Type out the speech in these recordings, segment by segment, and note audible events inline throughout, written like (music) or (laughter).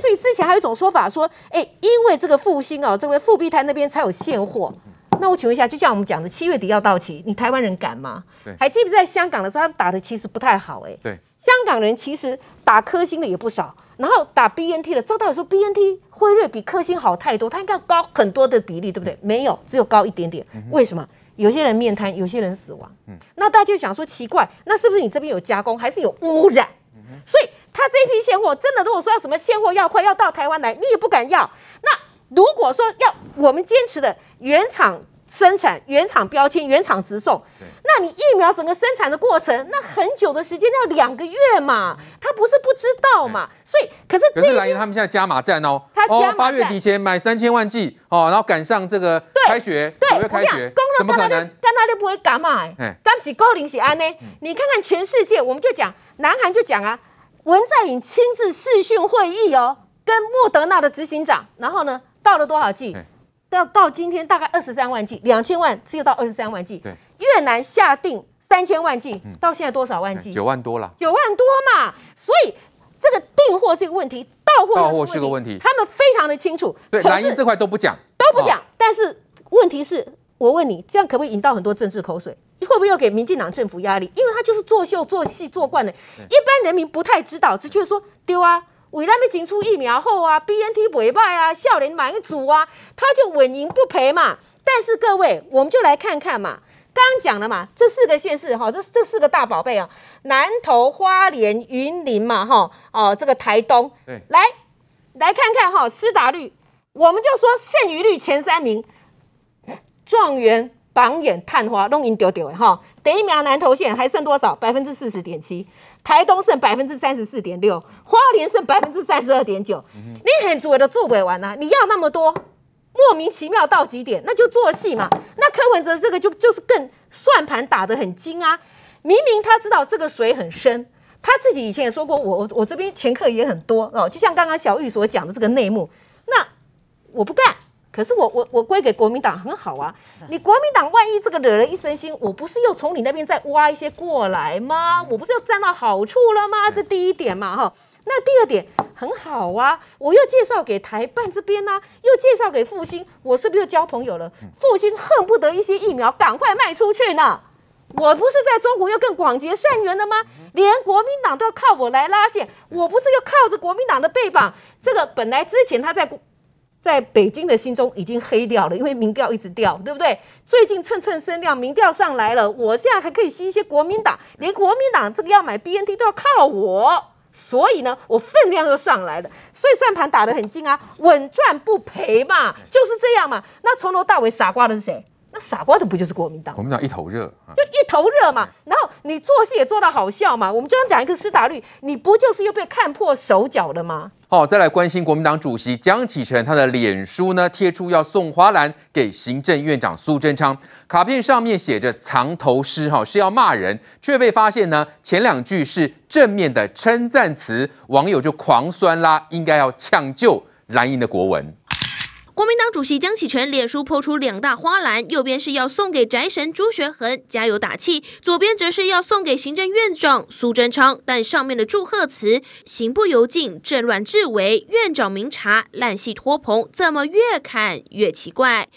至于之前还有一种说法说，哎，因为这个复兴哦，这位复必泰那边才有现货。那我请问一下，就像我们讲的，七月底要到期，你台湾人敢吗？对，还记不记得在香港的时候，他打的其实不太好，哎，对，香港人其实打科兴的也不少，然后打 BNT 的，照道理说 BNT 辉瑞比科兴好太多，它应该高很多的比例，对不对？没有，只有高一点点，为什么？有些人面瘫，有些人死亡，嗯，那大家就想说奇怪，那是不是你这边有加工，还是有污染？所以他这批现货真的，如果说要什么现货要快要到台湾来，你也不敢要。那如果说要我们坚持的原厂。生产原厂标签、原厂直送，那你疫苗整个生产的过程，那很久的时间要两个月嘛，他不是不知道嘛，所以可是可是蓝营他们现在加码战哦，他加八月底前买三千万剂哦，然后赶上这个开学，对，九月开学，怎么可能？但他就不会敢买，但是高龄是安呢？你看看全世界，我们就讲南韩就讲啊，文在寅亲自视讯会议哦，跟莫德纳的执行长，然后呢，到了多少剂？到到今天大概二十三万剂，两千万只有到二十三万剂。对，越南下定三千万剂，到现在多少万剂？九万多了。九万多嘛，所以这个订货是一个问题，到货又是个问题。他们非常的清楚。对，蓝营这块都不讲，都不讲。但是问题是，我问你，这样可不可以引到很多政治口水？会不会又给民进党政府压力？因为他就是作秀、做戏、做惯了，一般人民不太知道，只觉得说丢啊。为了要挤出疫苗后啊，BNT 不败啊，少年买一组啊，他就稳赢不赔嘛。但是各位，我们就来看看嘛，刚刚讲了嘛，这四个县市哈，这这四个大宝贝啊，南投、花莲、云林嘛，哈哦，这个台东，对，来来看看哈，施打率，我们就说剩余率前三名，状元。榜眼探花弄赢丢丢哈，第一名南投县还剩多少？百分之四十点七，台东剩百分之三十四点六，花莲剩百分之三十二点九。你很做的做不完呐，你要那么多，莫名其妙到极点，那就做戏嘛。那柯文哲这个就就是更算盘打得很精啊，明明他知道这个水很深，他自己以前也说过，我我我这边前客也很多哦，就像刚刚小玉所讲的这个内幕，那我不干。可是我我我归给国民党很好啊，你国民党万一这个惹了一身腥，我不是又从你那边再挖一些过来吗？我不是又占到好处了吗？这第一点嘛哈。那第二点很好啊，我又介绍给台办这边呢、啊，又介绍给复兴，我是不是又交朋友了？复兴恨不得一些疫苗赶快卖出去呢，我不是在中国又更广结善缘了吗？连国民党都要靠我来拉线，我不是又靠着国民党的背膀？这个本来之前他在。在北京的心中已经黑掉了，因为民调一直掉，对不对？最近蹭蹭升量，民调上来了，我现在还可以吸一些国民党，连国民党这个要买 BNT 都要靠我，所以呢，我分量又上来了，所以算盘打得很精啊，稳赚不赔嘛，就是这样嘛。那从头到尾傻瓜的是谁？那傻瓜的不就是国民党？国民党一头热，就一头热嘛。然后你做戏也做到好笑嘛。我们就要讲一个施打率，你不就是又被看破手脚了吗？好，再来关心国民党主席江启臣，他的脸书呢贴出要送花篮给行政院长苏贞昌，卡片上面写着藏头诗，哈是要骂人，却被发现呢前两句是正面的称赞词，网友就狂酸啦，应该要抢救蓝营的国文。国民党主席江启臣脸书抛出两大花篮，右边是要送给宅神朱学恒加油打气，左边则是要送给行政院长苏贞昌，但上面的祝贺词“行不由径，政乱治违，院长明察，烂戏托棚”，怎么越看越奇怪？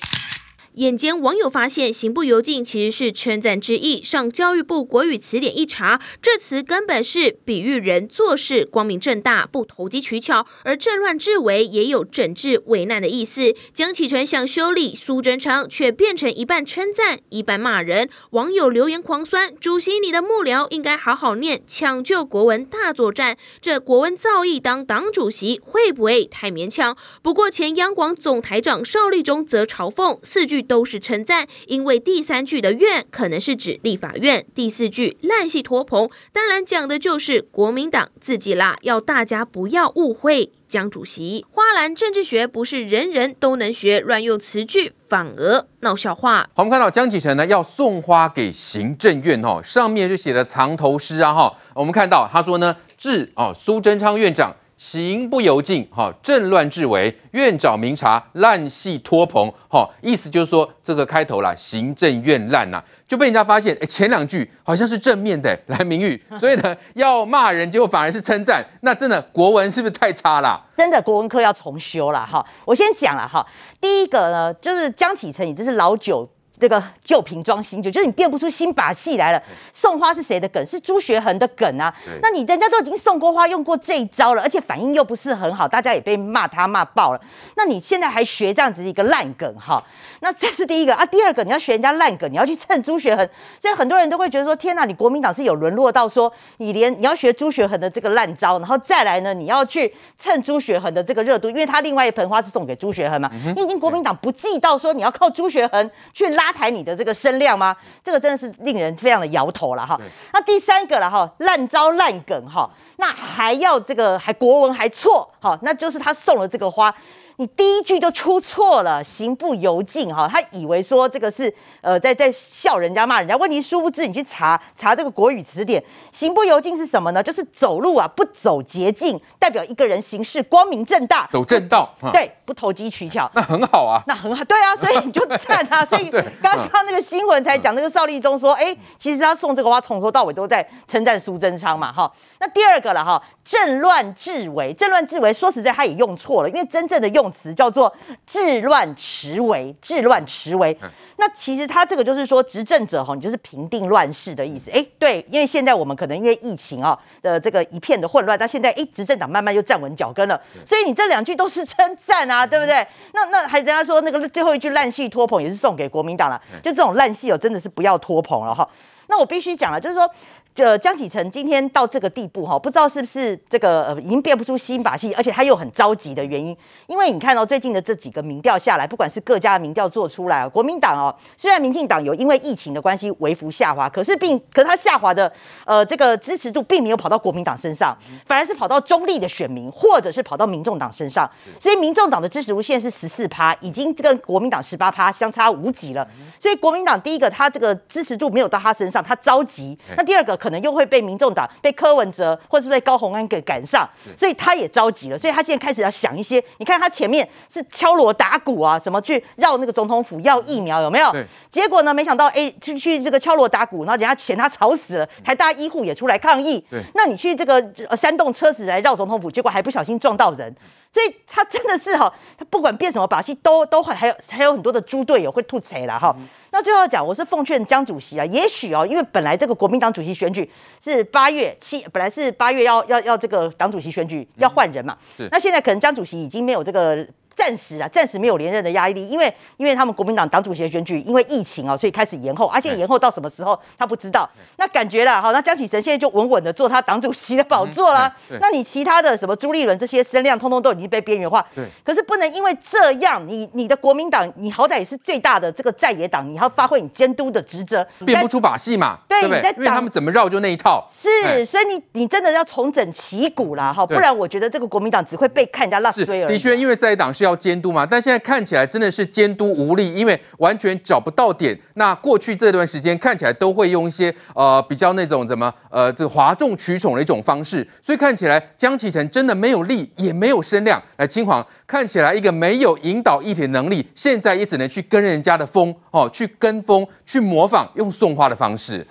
眼尖网友发现“行不由径”其实是称赞之意，上教育部国语词典一查，这词根本是比喻人做事光明正大，不投机取巧；而“政乱治危”也有整治危难的意思。江启臣想修理苏贞昌，却变成一半称赞，一半骂人。网友留言狂酸：“主席，你的幕僚应该好好念，抢救国文大作战。这国文造诣当党主席会不会太勉强？”不过前央广总台长邵立忠则嘲讽四句。都是称赞，因为第三句的院可能是指立法院，第四句烂戏拖棚，当然讲的就是国民党自己啦。要大家不要误会江主席，花篮政治学不是人人都能学，乱用词句反而闹笑话。我们看到江启臣呢要送花给行政院哈，上面就写的藏头诗啊哈，我们看到他说呢致哦苏贞昌院长。行不由径，哈，政乱治为，院长明察，烂戏拖棚，哈，意思就是说这个开头啦，行政院烂呐，就被人家发现，哎，前两句好像是正面的，来明玉，(laughs) 所以呢，要骂人，结果反而是称赞，那真的国文是不是太差啦？真的国文课要重修了，哈，我先讲了哈，第一个呢，就是江启臣，你这是老酒。这个旧瓶装新酒，就是你变不出新把戏来了。送花是谁的梗？是朱学恒的梗啊。那你人家都已经送过花，用过这一招了，而且反应又不是很好，大家也被骂他骂爆了。那你现在还学这样子一个烂梗哈？那这是第一个啊。第二个，你要学人家烂梗，你要去蹭朱学恒，所以很多人都会觉得说：天哪，你国民党是有沦落到说你连你要学朱学恒的这个烂招，然后再来呢，你要去蹭朱学恒的这个热度，因为他另外一盆花是送给朱学恒嘛。你已经国民党不计到说你要靠朱学恒去拉。抬你的这个声量吗？这个真的是令人非常的摇头了哈。那第三个了哈，烂招烂梗哈，那还要这个还国文还错哈，那就是他送了这个花。你第一句就出错了，行不由径哈，他以为说这个是呃在在笑人家骂人家，问题殊不知你去查查这个国语词典，行不由径是什么呢？就是走路啊不走捷径，代表一个人行事光明正大，走正道，对，不投机取巧，那很好啊，那很好，对啊，所以你就赞他，所以 (laughs) 刚刚那个新闻才讲那个邵立忠说，哎，其实他送这个花从头到尾都在称赞苏贞昌嘛，哈，那第二个了哈，政乱治违，政乱治违，说实在他也用错了，因为真正的用。用词叫做治乱持危，治乱迟危。那其实他这个就是说，执政者哈，你就是平定乱世的意思。哎，对，因为现在我们可能因为疫情啊的这个一片的混乱，但现在哎，执政党慢慢就站稳脚跟了。所以你这两句都是称赞啊，对不对？那那还人家说那个最后一句烂戏托捧也是送给国民党了，就这种烂戏哦，真的是不要托捧了哈。那我必须讲了，就是说。呃，江启臣今天到这个地步哈，不知道是不是这个呃已经变不出新把戏，而且他又很着急的原因，因为你看到、哦、最近的这几个民调下来，不管是各家的民调做出来，国民党哦，虽然民进党有因为疫情的关系微幅下滑，可是并可是他下滑的呃这个支持度并没有跑到国民党身上，反而是跑到中立的选民或者是跑到民众党身上，所以民众党的支持度现在是十四趴，已经跟国民党十八趴相差无几了，所以国民党第一个他这个支持度没有到他身上，他着急，那第二个。可能又会被民众党、被柯文哲或者是被高虹安给赶上，所以他也着急了。所以他现在开始要想一些。你看他前面是敲锣打鼓啊，什么去绕那个总统府要疫苗，有没有？结果呢，没想到哎，去去这个敲锣打鼓，然后人家嫌他吵死了，台大医护也出来抗议。那你去这个煽动车子来绕总统府，结果还不小心撞到人。所以他真的是哈，他不管变什么把戏，都都会还有还有很多的猪队友会吐槽了哈。那最后讲，我是奉劝江主席啊，也许哦，因为本来这个国民党主席选举是八月七，本来是八月要要要这个党主席选举要换人嘛，那现在可能江主席已经没有这个。暂时啊，暂时没有连任的压力，因为因为他们国民党党主席的选举因为疫情啊，所以开始延后，而且延后到什么时候他不知道。那感觉了，好，那江启臣现在就稳稳的坐他党主席的宝座啦。那你其他的什么朱立伦这些声量，通通都已经被边缘化。对。可是不能因为这样，你你的国民党，你好歹也是最大的这个在野党，你要发挥你监督的职责。变不出把戏嘛？对，对不对？因为他们怎么绕就那一套。是，所以你你真的要重整旗鼓啦哈，不然我觉得这个国民党只会被看人家落水而已。的确，因为在野党是。要监督嘛？但现在看起来真的是监督无力，因为完全找不到点。那过去这段时间看起来都会用一些呃比较那种怎么呃这哗众取宠的一种方式，所以看起来江启臣真的没有力，也没有声量。来，金黄看起来一个没有引导议题的能力，现在也只能去跟人家的风哦，去跟风，去模仿，用送花的方式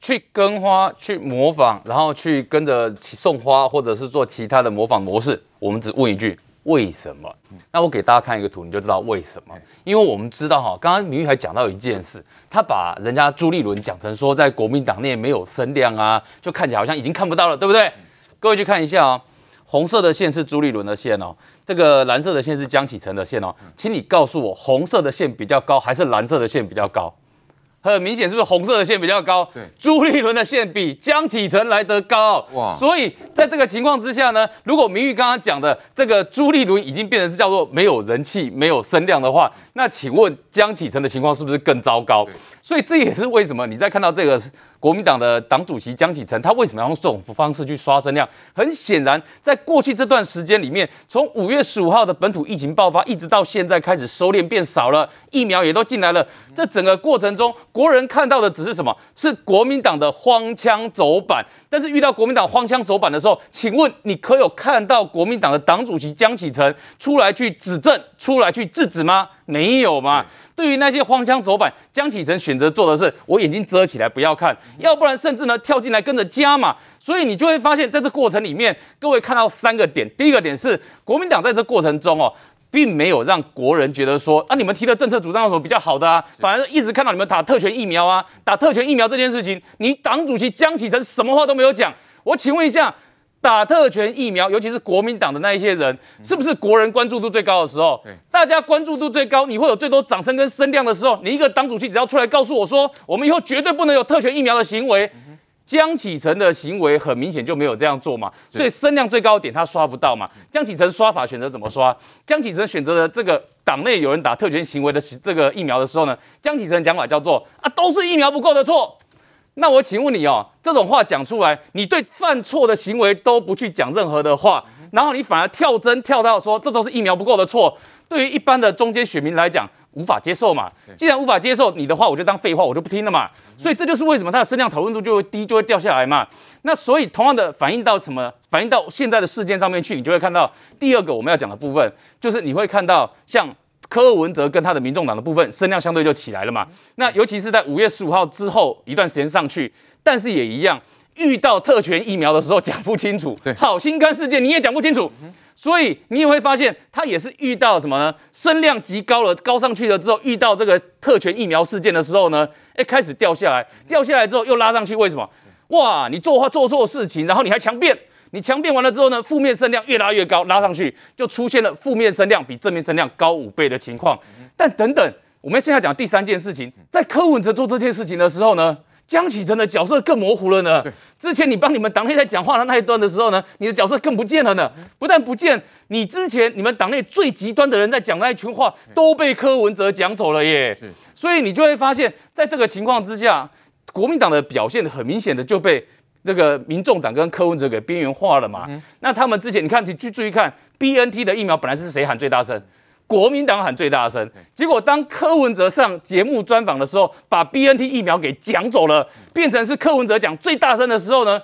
去跟花，去模仿，然后去跟着送花，或者是做其他的模仿模式。我们只问一句。为什么？那我给大家看一个图，你就知道为什么。因为我们知道哈，刚刚明玉还讲到一件事，他把人家朱立伦讲成说在国民党内没有声量啊，就看起来好像已经看不到了，对不对？各位去看一下哦，红色的线是朱立伦的线哦，这个蓝色的线是江启臣的线哦，请你告诉我，红色的线比较高还是蓝色的线比较高？很明显，是不是红色的线比较高？对，朱立伦的线比江启臣来得高。哇！所以在这个情况之下呢，如果明玉刚刚讲的这个朱立伦已经变成是叫做没有人气、没有声量的话，那请问江启臣的情况是不是更糟糕？所以这也是为什么你在看到这个国民党的党主席江启臣，他为什么要用这种方式去刷声量？很显然，在过去这段时间里面，从五月十五号的本土疫情爆发，一直到现在开始收敛变少了，疫苗也都进来了。这整个过程中，国人看到的只是什么？是国民党的荒腔走板。但是遇到国民党荒腔走板的时候，请问你可有看到国民党的党主席江启臣出来去指正、出来去制止吗？没有嘛。对于那些荒腔走板，江启臣选择做的是，我眼睛遮起来不要看，要不然甚至呢跳进来跟着加码。所以你就会发现，在这过程里面，各位看到三个点。第一个点是，国民党在这过程中哦，并没有让国人觉得说，啊，你们提的政策主张有什么比较好的啊？反而一直看到你们打特权疫苗啊，打特权疫苗这件事情，你党主席江启臣什么话都没有讲。我请问一下。打特权疫苗，尤其是国民党的那一些人，是不是国人关注度最高的时候？大家关注度最高，你会有最多掌声跟声量的时候，你一个党主席只要出来告诉我说，我们以后绝对不能有特权疫苗的行为。江启臣的行为很明显就没有这样做嘛，所以声量最高的点他刷不到嘛。江启臣刷法选择怎么刷？江启臣选择了这个党内有人打特权行为的这个疫苗的时候呢，江启臣讲法叫做啊，都是疫苗不够的错。那我请问你哦，这种话讲出来，你对犯错的行为都不去讲任何的话，然后你反而跳针跳到说这都是疫苗不够的错，对于一般的中间选民来讲无法接受嘛。既然无法接受你的话，我就当废话，我就不听了嘛。所以这就是为什么他的声量讨论度就会低，就会掉下来嘛。那所以同样的反映到什么？反映到现在的事件上面去，你就会看到第二个我们要讲的部分，就是你会看到像。柯文哲跟他的民众党的部分声量相对就起来了嘛，那尤其是在五月十五号之后一段时间上去，但是也一样遇到特权疫苗的时候讲不清楚，对，好心肝事件你也讲不清楚，所以你也会发现他也是遇到什么呢？声量极高了，高上去了之后，遇到这个特权疫苗事件的时候呢，哎，开始掉下来，掉下来之后又拉上去，为什么？哇，你做话做错事情，然后你还强辩。你强辩完了之后呢，负面声量越拉越高，拉上去就出现了负面声量比正面声量高五倍的情况。但等等，我们现在讲第三件事情，在柯文哲做这件事情的时候呢，江启臣的角色更模糊了呢。之前你帮你们党内在讲话的那一段的时候呢，你的角色更不见了呢。不但不见，你之前你们党内最极端的人在讲那一群话都被柯文哲讲走了耶。所以你就会发现，在这个情况之下，国民党的表现很明显的就被。这个民众党跟柯文哲给边缘化了嘛？嗯、那他们之前，你看，你去注意看，BNT 的疫苗本来是谁喊最大声？国民党喊最大声。结果当柯文哲上节目专访的时候，把 BNT 疫苗给讲走了，变成是柯文哲讲最大声的时候呢？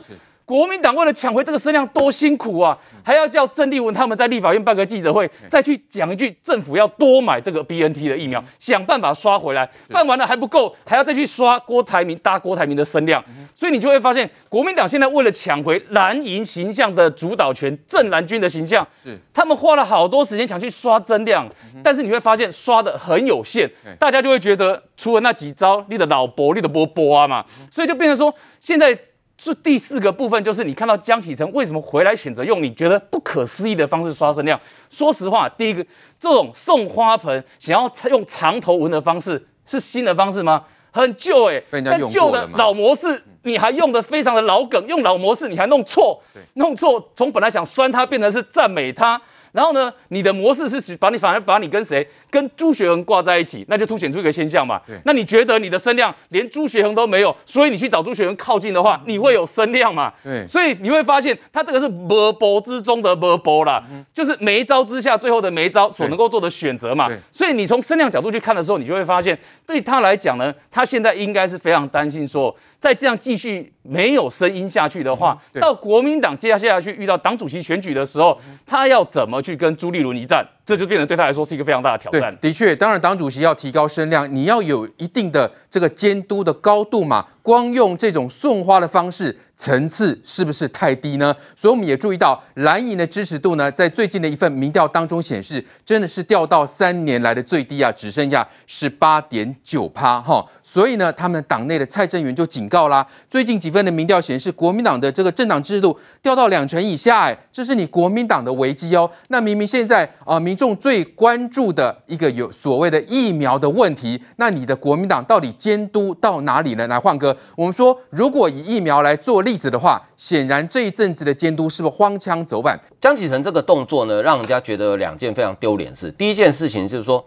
国民党为了抢回这个声量多辛苦啊，还要叫郑丽文他们在立法院办个记者会，再去讲一句政府要多买这个 BNT 的疫苗，想办法刷回来。办完了还不够，还要再去刷郭台铭搭郭台铭的声量。所以你就会发现，国民党现在为了抢回蓝营形象的主导权，正蓝军的形象，是。他们花了好多时间想去刷增量，但是你会发现刷的很有限，大家就会觉得除了那几招，你的老伯，你的波波啊嘛，所以就变成说现在。是第四个部分，就是你看到江启臣为什么回来选择用你觉得不可思议的方式刷声量？说实话，第一个这种送花盆想要用长头文的方式是新的方式吗？很旧哎、欸，但旧的老模式你还用得非常的老梗，用老模式你还弄错，弄错从本来想酸他变成是赞美他。然后呢，你的模式是把你反而把你跟谁跟朱学恒挂在一起，那就凸显出一个现象嘛。那你觉得你的声量连朱学恒都没有，所以你去找朱学恒靠近的话，你会有声量嘛？对。所以你会发现，他这个是波波之中的波波啦，就是每一招之下最后的没招所能够做的选择嘛。所以你从声量角度去看的时候，你就会发现，对他来讲呢，他现在应该是非常担心说，再这样继续没有声音下去的话，到国民党接下去遇到党主席选举的时候，他要怎么去跟朱立伦一战？这就变成对他来说是一个非常大的挑战。的确，当然党主席要提高声量，你要有一定的这个监督的高度嘛。光用这种送花的方式，层次是不是太低呢？所以我们也注意到蓝营的支持度呢，在最近的一份民调当中显示，真的是掉到三年来的最低啊，只剩下十八点九趴哈。所以呢，他们党内的蔡正元就警告啦，最近几份的民调显示，国民党的这个政党支持度掉到两成以下，哎，这是你国民党的危机哦。那明明现在啊，民众最关注的一个有所谓的疫苗的问题，那你的国民党到底监督到哪里呢？来，焕哥。我们说，如果以疫苗来做例子的话，显然这一阵子的监督是不是荒腔走板？江启臣这个动作呢，让人家觉得两件非常丢脸事。第一件事情就是说，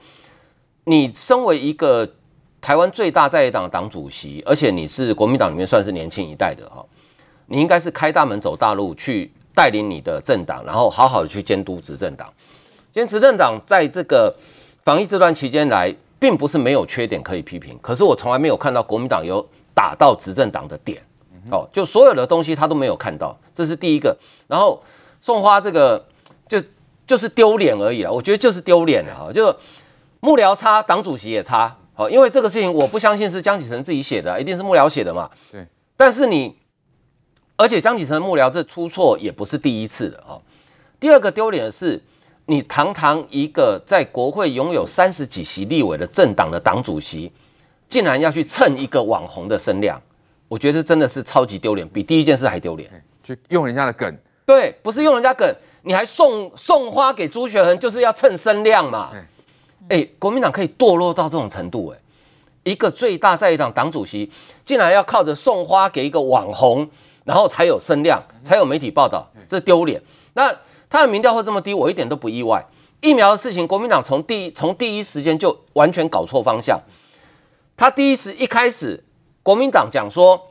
你身为一个台湾最大在野党党主席，而且你是国民党里面算是年轻一代的哈，你应该是开大门走大路去带领你的政党，然后好好的去监督执政党。今天执政党在这个防疫这段期间来，并不是没有缺点可以批评，可是我从来没有看到国民党有打到执政党的点，哦，就所有的东西他都没有看到，这是第一个。然后送花这个就就是丢脸而已了，我觉得就是丢脸了哈，就幕僚差，党主席也差。好，因为这个事情我不相信是江启臣自己写的，一定是幕僚写的嘛。对。但是你，而且江启臣幕僚这出错也不是第一次了哦。第二个丢脸的是，你堂堂一个在国会拥有三十几席立委的政党的党主席，竟然要去蹭一个网红的声量，我觉得真的是超级丢脸，比第一件事还丢脸。去用人家的梗。对，不是用人家梗，你还送送花给朱学恒，就是要蹭声量嘛。哎、欸，国民党可以堕落到这种程度、欸，哎，一个最大在野党党主席，竟然要靠着送花给一个网红，然后才有声量，才有媒体报道，这丢脸。那他的民调会这么低，我一点都不意外。疫苗的事情，国民党从第从第一时间就完全搞错方向。他第一时一开始，国民党讲说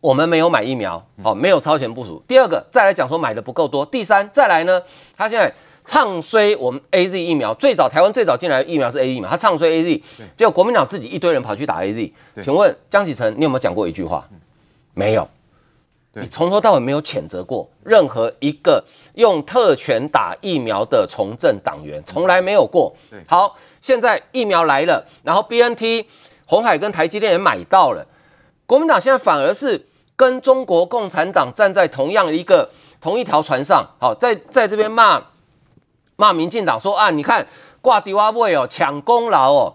我们没有买疫苗，哦，没有超前部署。第二个，再来讲说买的不够多。第三，再来呢，他现在。唱衰我们 A Z 疫苗，最早台湾最早进来的疫苗是 A Z 嘛？他唱衰 A Z，结果国民党自己一堆人跑去打 A Z。请问江启臣，你有没有讲过一句话？没有，你从头到尾没有谴责过任何一个用特权打疫苗的从政党员，从来没有过。好，现在疫苗来了，然后 B N T、鸿海跟台积电也买到了，国民党现在反而是跟中国共产党站在同样一个同一条船上。好，在在这边骂。骂民进党说啊，你看挂迪瓦位哦，抢功劳哦，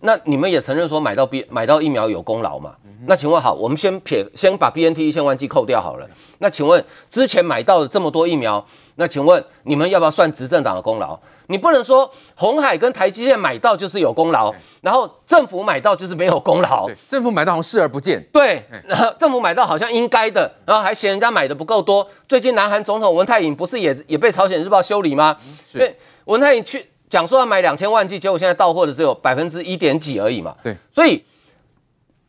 那你们也承认说买到 B 买到疫苗有功劳嘛？那请问好，我们先撇先把 BNT 一千万剂扣掉好了。那请问之前买到的这么多疫苗，那请问你们要不要算执政党的功劳？你不能说红海跟台积电买到就是有功劳，然后政府买到就是没有功劳。政府买到好像视而不见。对，然后政府买到好像应该的，然后还嫌人家买的不够多。最近南韩总统文泰寅不是也也被朝鲜日报修理吗？对，文泰寅去讲说要买两千万剂，结果现在到货的只有百分之一点几而已嘛。对，所以。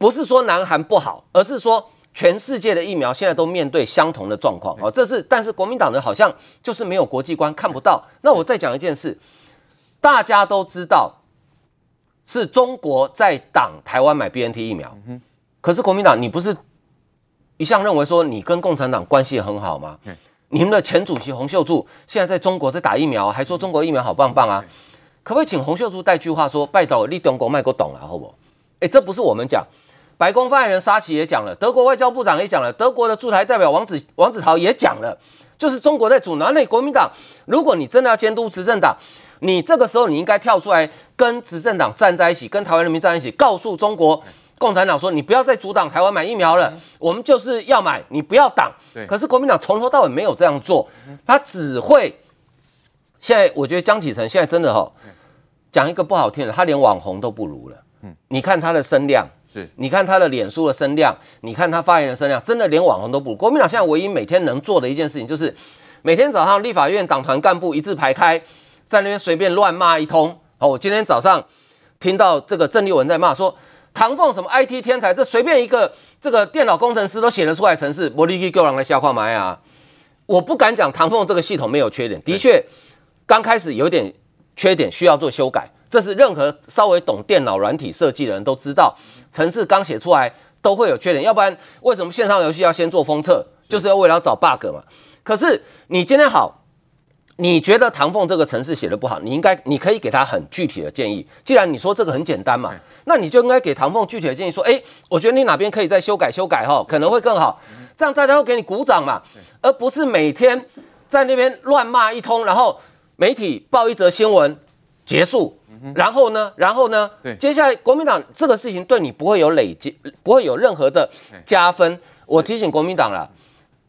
不是说南韩不好，而是说全世界的疫苗现在都面对相同的状况啊。这是，但是国民党人好像就是没有国际观，看不到。那我再讲一件事，大家都知道是中国在挡台湾买 BNT 疫苗，可是国民党你不是一向认为说你跟共产党关系很好吗？你们的前主席洪秀柱现在在中国在打疫苗，还说中国疫苗好棒棒啊，可不可以请洪秀柱带句话说，拜托你中国卖给我懂了，好不好？哎，这不是我们讲。白宫发言人沙奇也讲了，德国外交部长也讲了，德国的驻台代表王子王子陶也讲了，就是中国在阻挠。那国民党，如果你真的要监督执政党，你这个时候你应该跳出来跟执政党站在一起，跟台湾人民站在一起，告诉中国共产党说，你不要再阻挡台湾买疫苗了，我们就是要买，你不要挡。可是国民党从头到尾没有这样做，他只会。现在我觉得江启臣现在真的哈，讲一个不好听的，他连网红都不如了。嗯，你看他的声量。是，你看他的脸书的声量，你看他发言的声量，真的连网红都不如。国民党现在唯一每天能做的一件事情，就是每天早上立法院党团干部一字排开，在那边随便乱骂一通。好，我今天早上听到这个郑丽文在骂说，唐凤什么 IT 天才，这随便一个这个电脑工程师都写得出来程式，我立即给我来下话买啊！我不敢讲唐凤这个系统没有缺点，的确刚开始有点缺点需要做修改。这是任何稍微懂电脑软体设计的人都知道，程式刚写出来都会有缺点，要不然为什么线上游戏要先做封测？就是要为了要找 bug 嘛。可是你今天好，你觉得唐凤这个程式写的不好，你应该你可以给他很具体的建议。既然你说这个很简单嘛，那你就应该给唐凤具体的建议，说，哎，我觉得你哪边可以再修改修改哈，可能会更好，这样大家会给你鼓掌嘛，而不是每天在那边乱骂一通，然后媒体报一则新闻结束。然后呢？然后呢？对，接下来国民党这个事情对你不会有累积，不会有任何的加分。我提醒国民党了，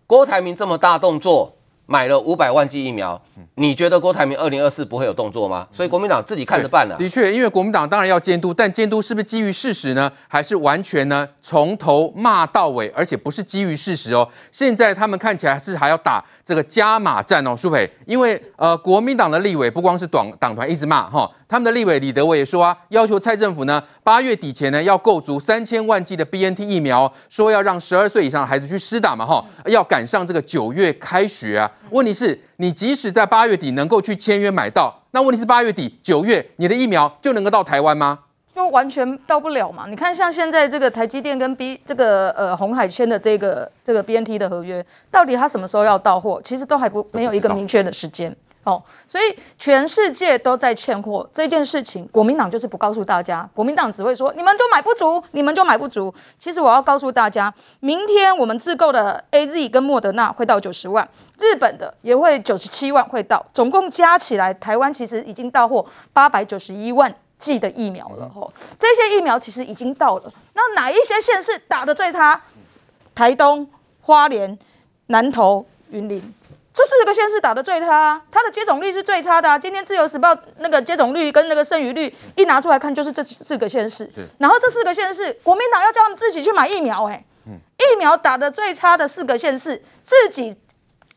郭台铭这么大动作。买了五百万剂疫苗，你觉得郭台铭二零二四不会有动作吗？所以国民党自己看着办了。的确，因为国民党当然要监督，但监督是不是基于事实呢？还是完全呢从头骂到尾，而且不是基于事实哦？现在他们看起来是还要打这个加码战哦，舒培，因为呃国民党的立委不光是党党团一直骂哈，他们的立委李德伟也说啊，要求蔡政府呢八月底前呢要购足三千万剂的 BNT 疫苗，说要让十二岁以上的孩子去施打嘛，哈，要赶上这个九月开学啊。问题是，你即使在八月底能够去签约买到，那问题是八月底九月你的疫苗就能够到台湾吗？就完全到不了嘛？你看，像现在这个台积电跟 B 这个呃红海签的这个这个 BNT 的合约，到底它什么时候要到货？其实都还不没有一个明确的时间哦。所以全世界都在欠货这件事情，国民党就是不告诉大家，国民党只会说你们就买不足，你们就买不足。其实我要告诉大家，明天我们自购的 AZ 跟莫德纳会到九十万，日本的也会九十七万会到，总共加起来，台湾其实已经到货八百九十一万。剂的疫苗了吼，这些疫苗其实已经到了。那哪一些县市打得最差？台东、花莲、南投、云林，这四个县市打的最差，它的接种率是最差的啊。今天自由时报那个接种率跟那个剩余率一拿出来看，就是这四个县市。然后这四个县市，国民党要叫他们自己去买疫苗，哎，疫苗打的最差的四个县市，自己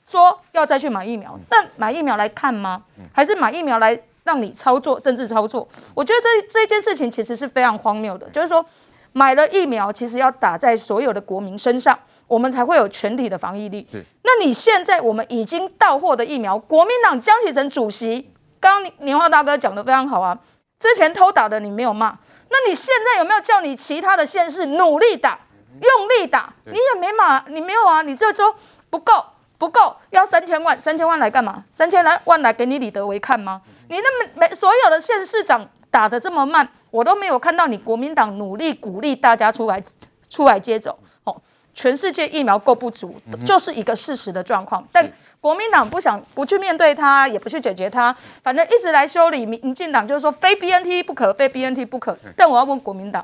说要再去买疫苗，但买疫苗来看吗？还是买疫苗来？让你操作政治操作，我觉得这这件事情其实是非常荒谬的。就是说，买了疫苗，其实要打在所有的国民身上，我们才会有全体的防疫力。那你现在我们已经到货的疫苗，国民党江启臣主席刚刚年华大哥讲的非常好啊，之前偷打的你没有骂，那你现在有没有叫你其他的县市努力打、用力打？你也没骂，你没有啊，你这周不够。不够，要三千万，三千万来干嘛？三千来万来给你李德维看吗？你那么每所有的县市长打得这么慢，我都没有看到你国民党努力鼓励大家出来出来接种。哦，全世界疫苗够不足，就是一个事实的状况。但国民党不想不去面对它，也不去解决它，反正一直来修理民民进党，就是说非 BNT 不可，非 BNT 不可。但我要问国民党，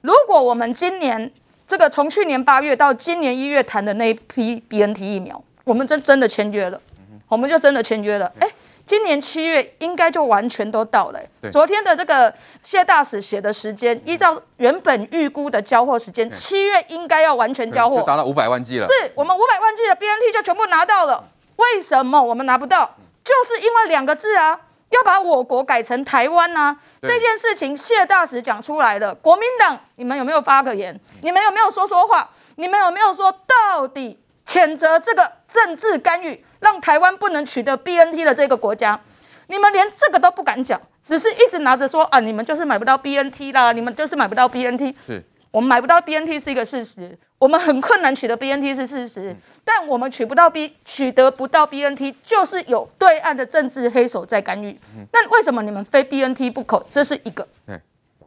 如果我们今年这个从去年八月到今年一月谈的那一批 BNT 疫苗，我们真真的签约了，我们就真的签约了。哎，今年七月应该就完全都到了。昨天的这个谢大使写的时间，依照原本预估的交货时间，七月应该要完全交货，达到五百万剂了。是我们五百万剂的 BNT 就全部拿到了。为什么我们拿不到？就是因为两个字啊，要把我国改成台湾啊。这件事情谢大使讲出来了，国民党你们有没有发个言？你们有没有说说话？你们有没有说到底？谴责这个政治干预，让台湾不能取得 BNT 的这个国家，你们连这个都不敢讲，只是一直拿着说啊，你们就是买不到 BNT 啦，你们就是买不到 BNT。是，我们买不到 BNT 是一个事实，我们很困难取得 BNT 是事实，但我们取不到 B 取得不到 BNT，就是有对岸的政治黑手在干预。那为什么你们非 BNT 不可？这是一个。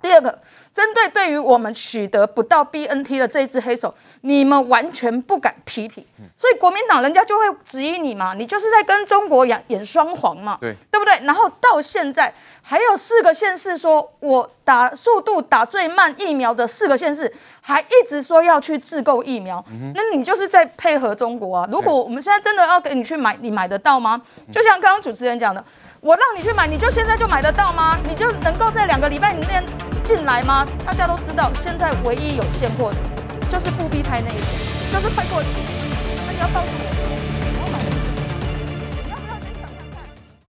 第二个，针对对于我们取得不到 BNT 的这一只黑手，你们完全不敢批评，所以国民党人家就会质疑你嘛，你就是在跟中国演演双簧嘛，对，对不对？然后到现在还有四个县市说，我打速度打最慢疫苗的四个县市，还一直说要去自购疫苗，那你就是在配合中国啊。如果我们现在真的要给你去买，你买得到吗？就像刚刚主持人讲的。我让你去买，你就现在就买得到吗？你就能够在两个礼拜里面进来吗？大家都知道，现在唯一有现货的，就是复必泰那一个，就是快过期。那你要告诉我。